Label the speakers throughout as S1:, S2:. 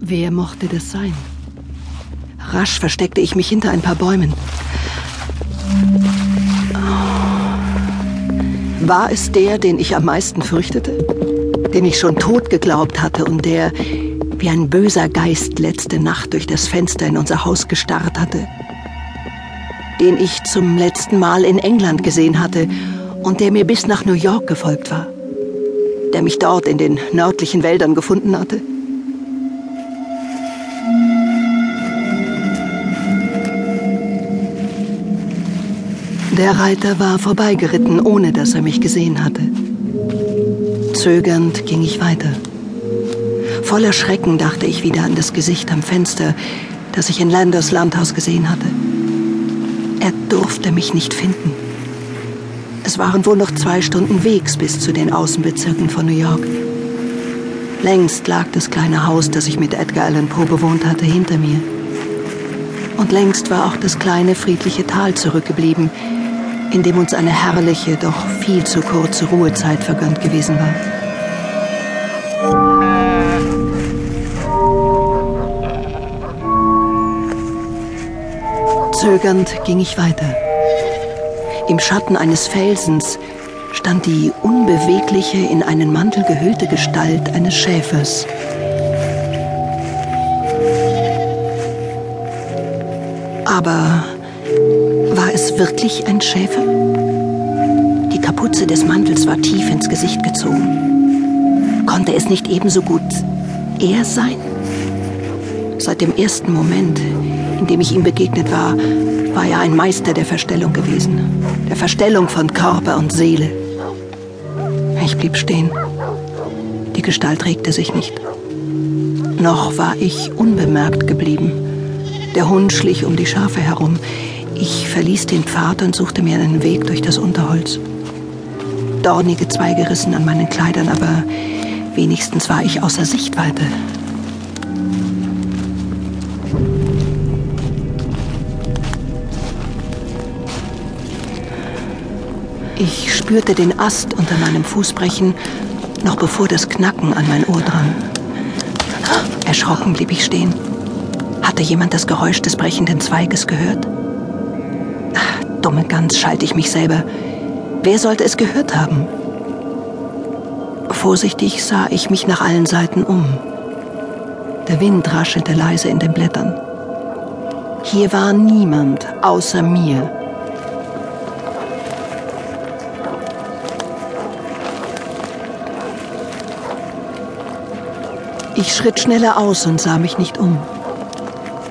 S1: Wer mochte das sein? Rasch versteckte ich mich hinter ein paar Bäumen. War es der, den ich am meisten fürchtete? Den ich schon tot geglaubt hatte und der wie ein böser Geist letzte Nacht durch das Fenster in unser Haus gestarrt hatte? Den ich zum letzten Mal in England gesehen hatte und der mir bis nach New York gefolgt war? Der mich dort in den nördlichen Wäldern gefunden hatte? Der Reiter war vorbeigeritten, ohne dass er mich gesehen hatte. Zögernd ging ich weiter. Voller Schrecken dachte ich wieder an das Gesicht am Fenster, das ich in Landers Landhaus gesehen hatte. Er durfte mich nicht finden. Es waren wohl noch zwei Stunden Wegs bis zu den Außenbezirken von New York. Längst lag das kleine Haus, das ich mit Edgar Allan Poe bewohnt hatte, hinter mir. Und längst war auch das kleine friedliche Tal zurückgeblieben, in dem uns eine herrliche, doch viel zu kurze Ruhezeit vergönnt gewesen war. Zögernd ging ich weiter. Im Schatten eines Felsens stand die unbewegliche, in einen Mantel gehüllte Gestalt eines Schäfers. Aber es wirklich ein Schäfer? Die Kapuze des Mantels war tief ins Gesicht gezogen. Konnte es nicht ebenso gut er sein? Seit dem ersten Moment, in dem ich ihm begegnet war, war er ein Meister der Verstellung gewesen. Der Verstellung von Körper und Seele. Ich blieb stehen. Die Gestalt regte sich nicht. Noch war ich unbemerkt geblieben. Der Hund schlich um die Schafe herum. Ich verließ den Pfad und suchte mir einen Weg durch das Unterholz. Dornige Zweige rissen an meinen Kleidern, aber wenigstens war ich außer Sichtweite. Ich spürte den Ast unter meinem Fuß brechen, noch bevor das Knacken an mein Ohr drang. Erschrocken blieb ich stehen. Hatte jemand das Geräusch des brechenden Zweiges gehört? Dumme Gans, schalte ich mich selber. Wer sollte es gehört haben? Vorsichtig sah ich mich nach allen Seiten um. Der Wind raschelte leise in den Blättern. Hier war niemand außer mir. Ich schritt schneller aus und sah mich nicht um.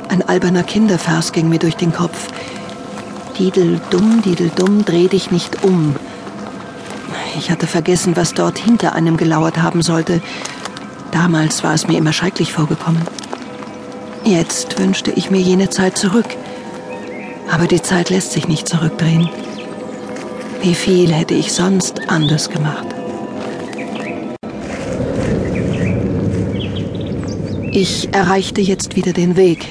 S1: Ein alberner Kindervers ging mir durch den Kopf. Didel dumm, didel dumm, dreh dich nicht um. Ich hatte vergessen, was dort hinter einem gelauert haben sollte. Damals war es mir immer schrecklich vorgekommen. Jetzt wünschte ich mir jene Zeit zurück. Aber die Zeit lässt sich nicht zurückdrehen. Wie viel hätte ich sonst anders gemacht? Ich erreichte jetzt wieder den Weg.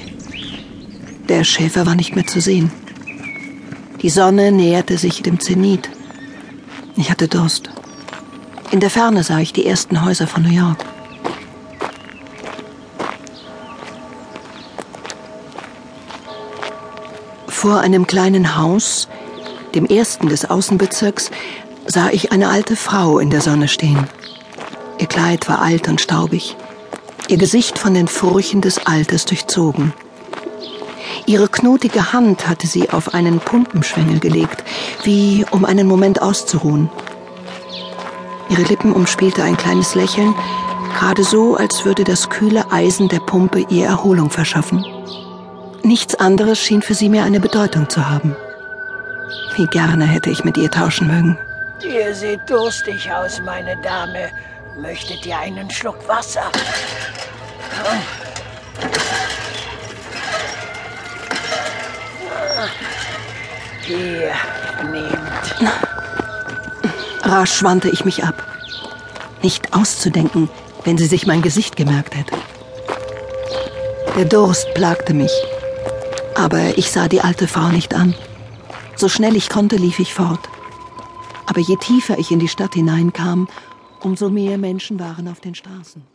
S1: Der Schäfer war nicht mehr zu sehen. Die Sonne näherte sich dem Zenit. Ich hatte Durst. In der Ferne sah ich die ersten Häuser von New York. Vor einem kleinen Haus, dem ersten des Außenbezirks, sah ich eine alte Frau in der Sonne stehen. Ihr Kleid war alt und staubig, ihr Gesicht von den Furchen des Alters durchzogen. Ihre knotige Hand hatte sie auf einen Pumpenschwengel gelegt, wie um einen Moment auszuruhen. Ihre Lippen umspielte ein kleines Lächeln, gerade so, als würde das kühle Eisen der Pumpe ihr Erholung verschaffen. Nichts anderes schien für sie mehr eine Bedeutung zu haben. Wie gerne hätte ich mit ihr tauschen mögen.
S2: Ihr seht durstig aus, meine Dame. Möchtet ihr einen Schluck Wasser? Hier, nehmt.
S1: Rasch wandte ich mich ab. Nicht auszudenken, wenn sie sich mein Gesicht gemerkt hätte. Der Durst plagte mich. Aber ich sah die alte Frau nicht an. So schnell ich konnte, lief ich fort. Aber je tiefer ich in die Stadt hineinkam, umso mehr Menschen waren auf den Straßen.